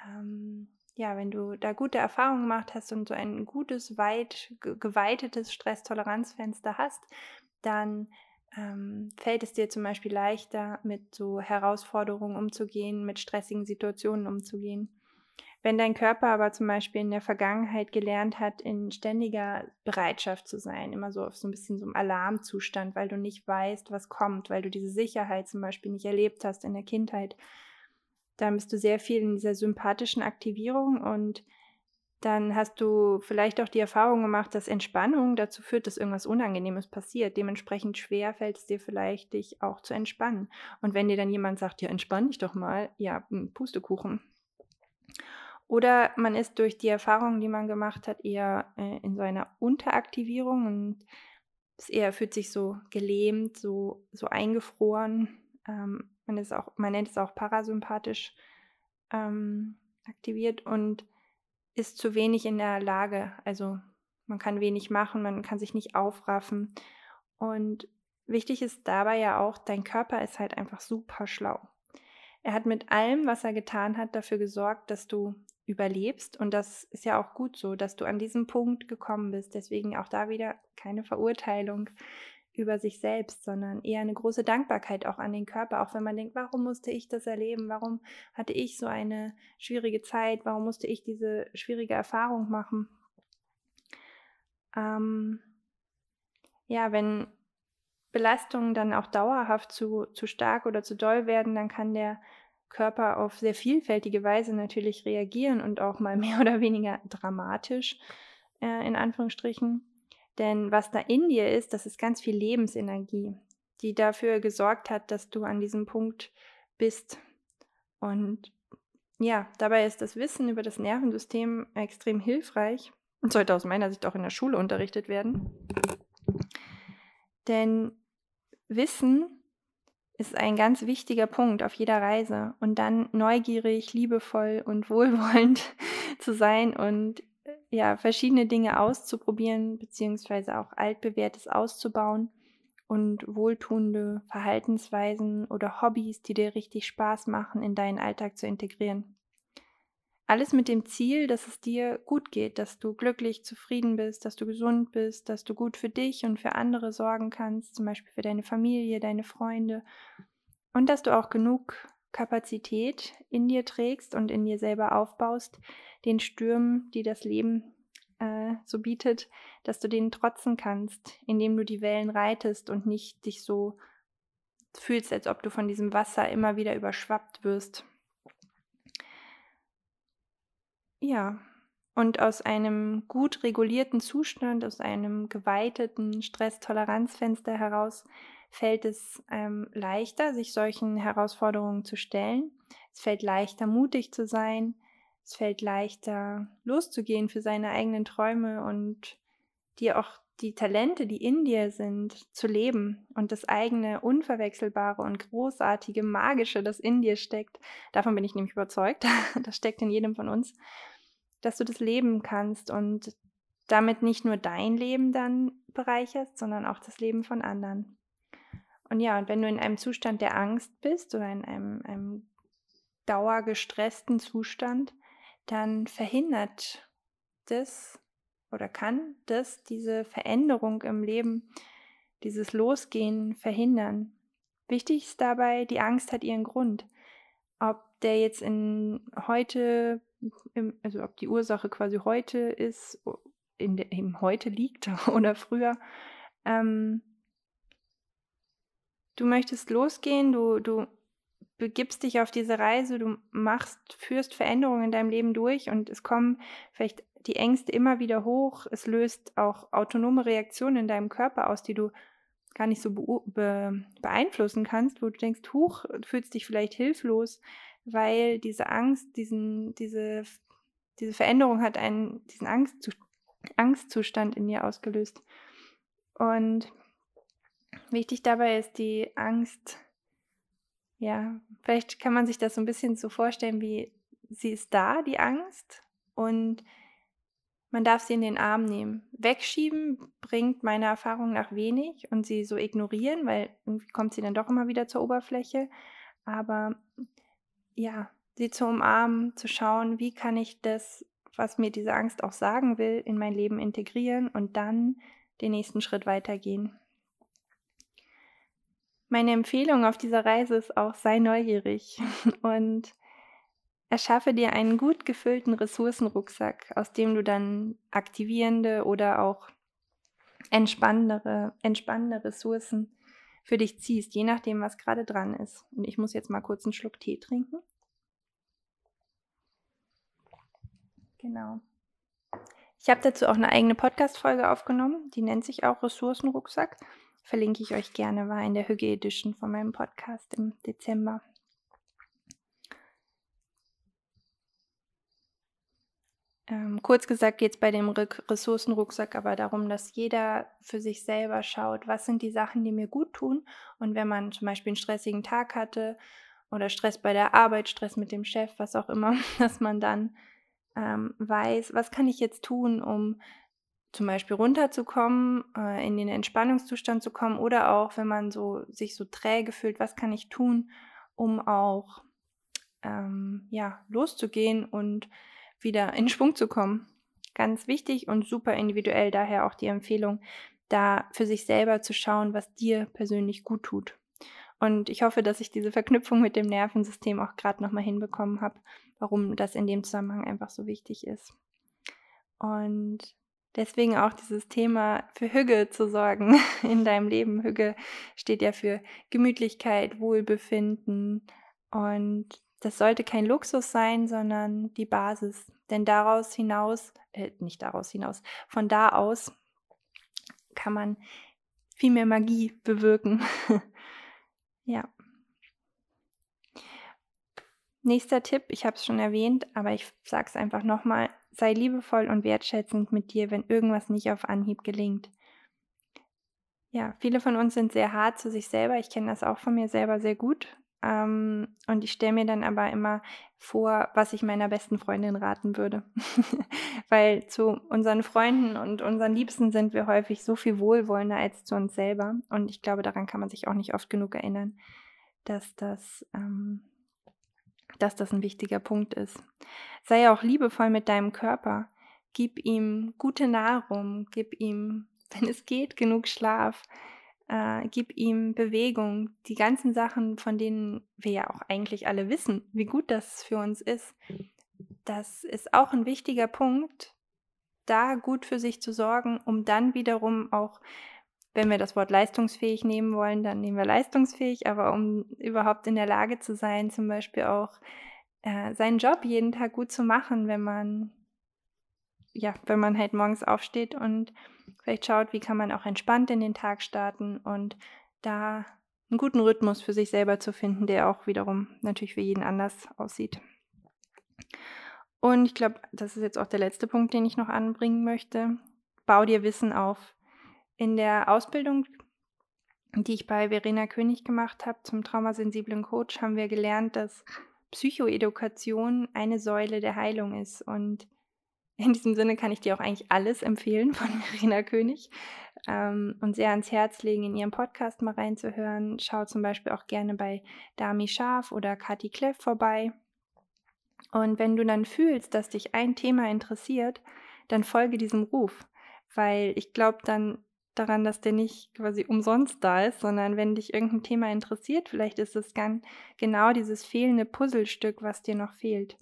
ähm, ja, wenn du da gute Erfahrungen gemacht hast und so ein gutes, weit geweitetes Stresstoleranzfenster hast, dann ähm, fällt es dir zum Beispiel leichter, mit so Herausforderungen umzugehen, mit stressigen Situationen umzugehen. Wenn dein Körper aber zum Beispiel in der Vergangenheit gelernt hat, in ständiger Bereitschaft zu sein, immer so auf so ein bisschen so einem Alarmzustand, weil du nicht weißt, was kommt, weil du diese Sicherheit zum Beispiel nicht erlebt hast in der Kindheit, dann bist du sehr viel in dieser sympathischen Aktivierung und dann hast du vielleicht auch die Erfahrung gemacht, dass Entspannung dazu führt, dass irgendwas Unangenehmes passiert. Dementsprechend schwer fällt es dir vielleicht, dich auch zu entspannen. Und wenn dir dann jemand sagt, ja, entspann dich doch mal, ja, hm, Pustekuchen. Oder man ist durch die Erfahrungen, die man gemacht hat, eher äh, in so einer Unteraktivierung und es eher fühlt sich so gelähmt, so, so eingefroren. Ähm, man, ist auch, man nennt es auch parasympathisch ähm, aktiviert und ist zu wenig in der Lage. Also man kann wenig machen, man kann sich nicht aufraffen. Und wichtig ist dabei ja auch, dein Körper ist halt einfach super schlau. Er hat mit allem, was er getan hat, dafür gesorgt, dass du überlebst. Und das ist ja auch gut so, dass du an diesem Punkt gekommen bist. Deswegen auch da wieder keine Verurteilung über sich selbst, sondern eher eine große Dankbarkeit auch an den Körper, auch wenn man denkt, warum musste ich das erleben? Warum hatte ich so eine schwierige Zeit? Warum musste ich diese schwierige Erfahrung machen? Ähm, ja, wenn Belastungen dann auch dauerhaft zu, zu stark oder zu doll werden, dann kann der Körper auf sehr vielfältige Weise natürlich reagieren und auch mal [LAUGHS] mehr oder weniger dramatisch, äh, in Anführungsstrichen. Denn was da in dir ist, das ist ganz viel Lebensenergie, die dafür gesorgt hat, dass du an diesem Punkt bist. Und ja, dabei ist das Wissen über das Nervensystem extrem hilfreich und sollte aus meiner Sicht auch in der Schule unterrichtet werden. Denn Wissen ist ein ganz wichtiger Punkt auf jeder Reise und dann neugierig, liebevoll und [LAUGHS] wohlwollend zu sein und ja, verschiedene Dinge auszuprobieren, beziehungsweise auch altbewährtes auszubauen und wohltuende Verhaltensweisen oder Hobbys, die dir richtig Spaß machen, in deinen Alltag zu integrieren. Alles mit dem Ziel, dass es dir gut geht, dass du glücklich, zufrieden bist, dass du gesund bist, dass du gut für dich und für andere sorgen kannst, zum Beispiel für deine Familie, deine Freunde und dass du auch genug Kapazität in dir trägst und in dir selber aufbaust, den Stürmen, die das Leben äh, so bietet, dass du denen trotzen kannst, indem du die Wellen reitest und nicht dich so fühlst, als ob du von diesem Wasser immer wieder überschwappt wirst. Ja, und aus einem gut regulierten Zustand, aus einem geweiteten Stresstoleranzfenster heraus fällt es ähm, leichter, sich solchen Herausforderungen zu stellen. Es fällt leichter, mutig zu sein. Es fällt leichter, loszugehen für seine eigenen Träume und dir auch die Talente, die in dir sind, zu leben und das eigene Unverwechselbare und Großartige, Magische, das in dir steckt. Davon bin ich nämlich überzeugt. [LAUGHS] Das steckt in jedem von uns, dass du das leben kannst und damit nicht nur dein Leben dann bereicherst, sondern auch das Leben von anderen. Und ja, und wenn du in einem Zustand der Angst bist oder in einem, einem dauergestressten Zustand, dann verhindert das oder kann das diese Veränderung im Leben, dieses Losgehen verhindern. Wichtig ist dabei, die Angst hat ihren Grund. Ob der jetzt in heute, also ob die Ursache quasi heute ist, in der, eben heute liegt [LAUGHS] oder früher. Ähm, du möchtest losgehen, du, du begibst dich auf diese Reise, du machst, führst Veränderungen in deinem Leben durch und es kommen vielleicht die Ängste immer wieder hoch. Es löst auch autonome Reaktionen in deinem Körper aus, die du gar nicht so be beeinflussen kannst, wo du denkst, huch, du fühlst dich vielleicht hilflos, weil diese Angst, diesen, diese, diese Veränderung hat einen, diesen Angstzustand, Angstzustand in dir ausgelöst. Und wichtig dabei ist die Angst, ja, vielleicht kann man sich das so ein bisschen so vorstellen, wie sie ist da, die Angst, und man darf sie in den Arm nehmen. Wegschieben bringt meiner Erfahrung nach wenig und sie so ignorieren, weil irgendwie kommt sie dann doch immer wieder zur Oberfläche. Aber ja, sie zu umarmen, zu schauen, wie kann ich das, was mir diese Angst auch sagen will, in mein Leben integrieren und dann den nächsten Schritt weitergehen. Meine Empfehlung auf dieser Reise ist auch, sei neugierig [LAUGHS] und Erschaffe dir einen gut gefüllten Ressourcenrucksack, aus dem du dann aktivierende oder auch entspannendere, entspannende Ressourcen für dich ziehst, je nachdem, was gerade dran ist. Und ich muss jetzt mal kurz einen Schluck Tee trinken. Genau. Ich habe dazu auch eine eigene Podcast-Folge aufgenommen, die nennt sich auch Ressourcenrucksack. Verlinke ich euch gerne, war in der Hüge Edition von meinem Podcast im Dezember. Ähm, kurz gesagt geht es bei dem Ressourcenrucksack aber darum, dass jeder für sich selber schaut, was sind die Sachen, die mir gut tun. Und wenn man zum Beispiel einen stressigen Tag hatte oder Stress bei der Arbeit, Stress mit dem Chef, was auch immer, [LAUGHS] dass man dann ähm, weiß, was kann ich jetzt tun, um zum Beispiel runterzukommen, äh, in den Entspannungszustand zu kommen oder auch, wenn man so sich so träge fühlt, was kann ich tun, um auch ähm, ja loszugehen und wieder in Schwung zu kommen. Ganz wichtig und super individuell daher auch die Empfehlung, da für sich selber zu schauen, was dir persönlich gut tut. Und ich hoffe, dass ich diese Verknüpfung mit dem Nervensystem auch gerade nochmal hinbekommen habe, warum das in dem Zusammenhang einfach so wichtig ist. Und deswegen auch dieses Thema für Hüge zu sorgen [LAUGHS] in deinem Leben. Hüge steht ja für Gemütlichkeit, Wohlbefinden und das sollte kein Luxus sein, sondern die Basis. Denn daraus hinaus, äh, nicht daraus hinaus, von da aus kann man viel mehr Magie bewirken. [LAUGHS] ja. Nächster Tipp, ich habe es schon erwähnt, aber ich sage es einfach nochmal, sei liebevoll und wertschätzend mit dir, wenn irgendwas nicht auf Anhieb gelingt. Ja, viele von uns sind sehr hart zu sich selber. Ich kenne das auch von mir selber sehr gut. Ähm, und ich stelle mir dann aber immer vor, was ich meiner besten Freundin raten würde. [LAUGHS] Weil zu unseren Freunden und unseren Liebsten sind wir häufig so viel wohlwollender als zu uns selber. Und ich glaube, daran kann man sich auch nicht oft genug erinnern, dass das, ähm, dass das ein wichtiger Punkt ist. Sei auch liebevoll mit deinem Körper. Gib ihm gute Nahrung, gib ihm, [LAUGHS] wenn es geht, genug Schlaf äh, gib ihm Bewegung, die ganzen Sachen, von denen wir ja auch eigentlich alle wissen, wie gut das für uns ist. Das ist auch ein wichtiger Punkt, da gut für sich zu sorgen, um dann wiederum auch, wenn wir das Wort leistungsfähig nehmen wollen, dann nehmen wir leistungsfähig, aber um überhaupt in der Lage zu sein, zum Beispiel auch äh, seinen Job jeden Tag gut zu machen, wenn man ja, wenn man halt morgens aufsteht und vielleicht schaut, wie kann man auch entspannt in den Tag starten und da einen guten Rhythmus für sich selber zu finden, der auch wiederum natürlich für jeden anders aussieht. Und ich glaube, das ist jetzt auch der letzte Punkt, den ich noch anbringen möchte. Bau dir Wissen auf. In der Ausbildung, die ich bei Verena König gemacht habe zum traumasensiblen Coach, haben wir gelernt, dass Psychoedukation eine Säule der Heilung ist und in diesem Sinne kann ich dir auch eigentlich alles empfehlen von [LAUGHS] Verena König ähm, und sehr ans Herz legen, in ihrem Podcast mal reinzuhören. Schau zum Beispiel auch gerne bei Dami Scharf oder Kati Kleff vorbei. Und wenn du dann fühlst, dass dich ein Thema interessiert, dann folge diesem Ruf, weil ich glaube dann daran, dass der nicht quasi umsonst da ist, sondern wenn dich irgendein Thema interessiert, vielleicht ist es dann genau dieses fehlende Puzzlestück, was dir noch fehlt.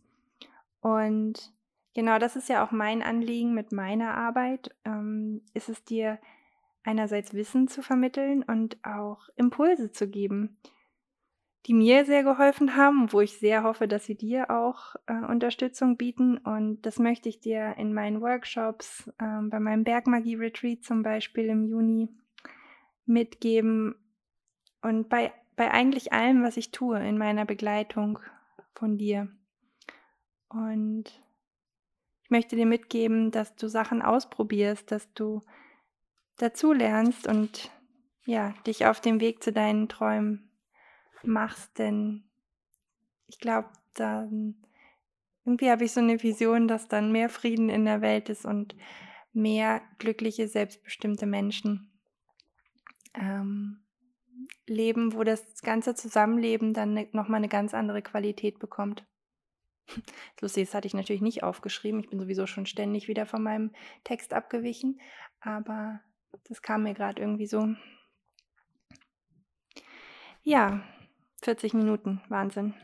Und genau das ist ja auch mein Anliegen mit meiner Arbeit, ähm, ist es dir einerseits Wissen zu vermitteln und auch Impulse zu geben, die mir sehr geholfen haben, wo ich sehr hoffe, dass sie dir auch äh, Unterstützung bieten. Und das möchte ich dir in meinen Workshops, äh, bei meinem Bergmagie-Retreat zum Beispiel im Juni mitgeben und bei, bei eigentlich allem, was ich tue in meiner Begleitung von dir. Und möchte dir mitgeben, dass du Sachen ausprobierst, dass du dazu lernst und ja, dich auf dem Weg zu deinen Träumen machst, denn ich glaube, dann irgendwie habe ich so eine Vision, dass dann mehr Frieden in der Welt ist und mehr glückliche, selbstbestimmte Menschen ähm, leben, wo das ganze Zusammenleben dann ne, nochmal eine ganz andere Qualität bekommt. [LAUGHS] Lustig, das hatte ich natürlich nicht aufgeschrieben. Ich bin sowieso schon ständig wieder von meinem Text abgewichen, aber das kam mir gerade irgendwie so. Ja, 40 Minuten, Wahnsinn.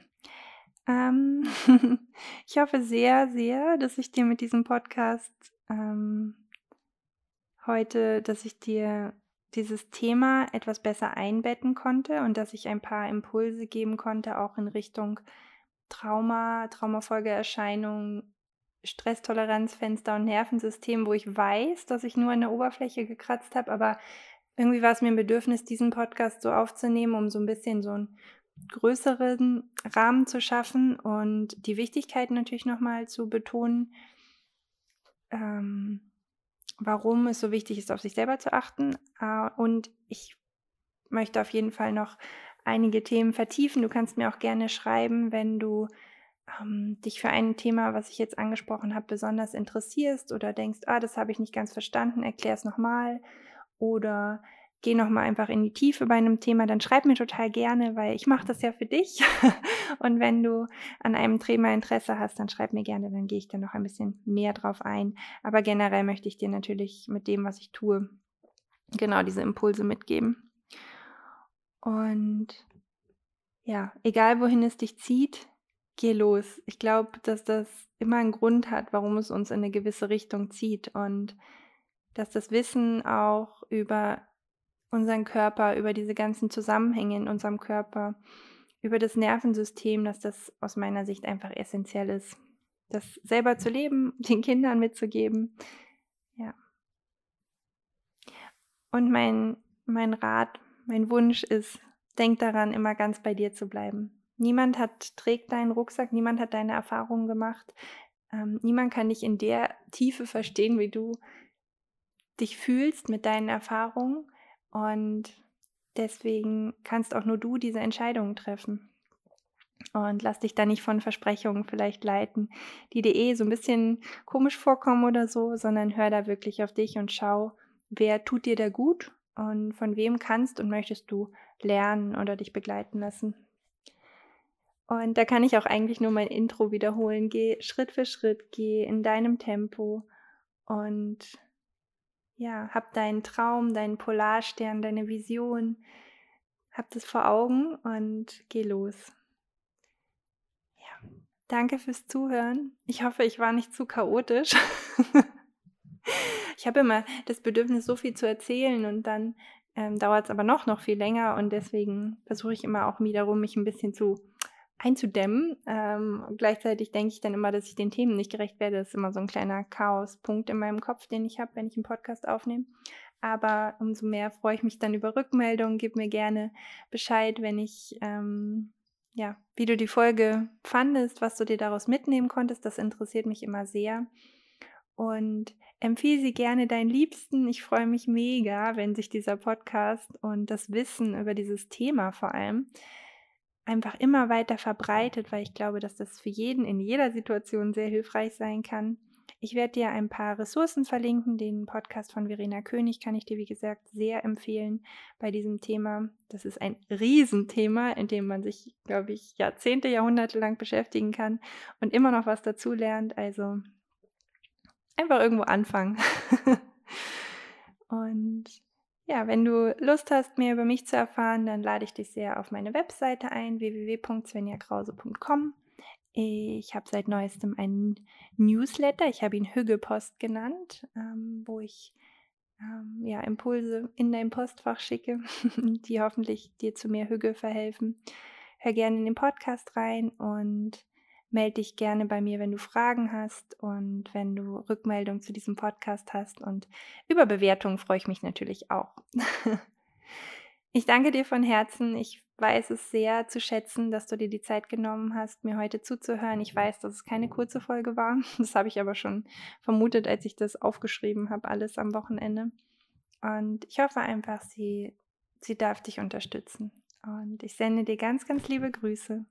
Ähm, [LAUGHS] ich hoffe sehr, sehr, dass ich dir mit diesem Podcast ähm, heute, dass ich dir dieses Thema etwas besser einbetten konnte und dass ich ein paar Impulse geben konnte, auch in Richtung Trauma, Traumafolgeerscheinungen, Stresstoleranzfenster und Nervensystem, wo ich weiß, dass ich nur an der Oberfläche gekratzt habe, aber irgendwie war es mir ein Bedürfnis, diesen Podcast so aufzunehmen, um so ein bisschen so einen größeren Rahmen zu schaffen und die Wichtigkeit natürlich nochmal zu betonen, ähm, warum es so wichtig ist, auf sich selber zu achten. Äh, und ich möchte auf jeden Fall noch einige Themen vertiefen. Du kannst mir auch gerne schreiben, wenn du ähm, dich für ein Thema, was ich jetzt angesprochen habe, besonders interessierst oder denkst, ah, das habe ich nicht ganz verstanden, erklär es nochmal. Oder geh nochmal einfach in die Tiefe bei einem Thema, dann schreib mir total gerne, weil ich mache das ja für dich. [LAUGHS] Und wenn du an einem Thema Interesse hast, dann schreib mir gerne, dann gehe ich da noch ein bisschen mehr drauf ein. Aber generell möchte ich dir natürlich mit dem, was ich tue, genau diese Impulse mitgeben. Und ja, egal wohin es dich zieht, geh los. Ich glaube, dass das immer einen Grund hat, warum es uns in eine gewisse Richtung zieht und dass das Wissen auch über unseren Körper, über diese ganzen Zusammenhänge in unserem Körper, über das Nervensystem, dass das aus meiner Sicht einfach essentiell ist. Das selber zu leben, [LAUGHS] den Kindern mitzugeben. Ja. Und mein, mein Rat, mein Wunsch ist, denk daran, immer ganz bei dir zu bleiben. Niemand hat, trägt deinen Rucksack, niemand hat deine Erfahrungen gemacht. Ähm, niemand kann dich in der Tiefe verstehen, wie du dich fühlst mit deinen Erfahrungen. Und deswegen kannst auch nur du diese Entscheidungen treffen. Und lass dich da nicht von Versprechungen vielleicht leiten, die dir eh so ein bisschen komisch vorkommen oder so, sondern hör da wirklich auf dich und schau, wer tut dir da gut und von wem kannst und möchtest du lernen oder dich begleiten lassen. Und da kann ich auch eigentlich nur mein Intro wiederholen. Geh Schritt für Schritt, geh in deinem Tempo und ja, hab deinen Traum, deinen Polarstern, deine Vision, hab das vor Augen und geh los. Ja, danke fürs Zuhören. Ich hoffe, ich war nicht zu chaotisch. [LAUGHS] ich habe immer das Bedürfnis, so viel zu erzählen und dann ähm, dauert es aber noch, noch viel länger und deswegen versuche ich immer auch wiederum, mich ein bisschen zu einzudämmen. Ähm, gleichzeitig denke ich dann immer, dass ich den Themen nicht gerecht werde. Das ist immer so ein kleiner Chaospunkt in meinem Kopf, den ich habe, wenn ich einen Podcast aufnehme. Aber umso mehr freue ich mich dann über Rückmeldungen. Gib mir gerne Bescheid, wenn ich, ähm, ja, wie du die Folge fandest, was du dir daraus mitnehmen konntest. Das interessiert mich immer sehr. Und empfehle sie gerne deinen Liebsten. Ich freue mich mega, wenn sich dieser Podcast und das Wissen über dieses Thema vor allem einfach immer weiter verbreitet, weil ich glaube, dass das für jeden in jeder Situation sehr hilfreich sein kann. Ich werde dir ein paar Ressourcen verlinken. Den Podcast von Verena König kann ich dir, wie gesagt, sehr empfehlen bei diesem Thema. Das ist ein Riesenthema, in dem man sich, glaube ich, Jahrzehnte, Jahrhunderte lang beschäftigen kann und immer noch was dazu lernt. Also einfach irgendwo anfangen. [LAUGHS] und ja, wenn du Lust hast, mehr über mich zu erfahren, dann lade ich dich sehr auf meine Webseite ein, www.svenjakrause.com. Ich habe seit neuestem einen Newsletter, ich habe ihn Hügelpost genannt, ähm, wo ich ähm, ja, Impulse in dein Postfach schicke, [LAUGHS] die hoffentlich dir zu mehr Hügel verhelfen. Hör gerne in den Podcast rein und melde dich gerne bei mir, wenn du Fragen hast und wenn du Rückmeldungen zu diesem Podcast hast. Und über Bewertungen freue ich mich natürlich auch. [LAUGHS] ich danke dir von Herzen. Ich weiß es sehr zu schätzen, dass du dir die Zeit genommen hast, mir heute zuzuhören. Ich weiß, dass es keine kurze Folge war. [LAUGHS] Das habe ich aber schon vermutet, als ich das aufgeschrieben habe, alles am Wochenende. Und ich hoffe einfach, sie, sie darf dich unterstützen. Und ich sende dir ganz, ganz liebe Grüße.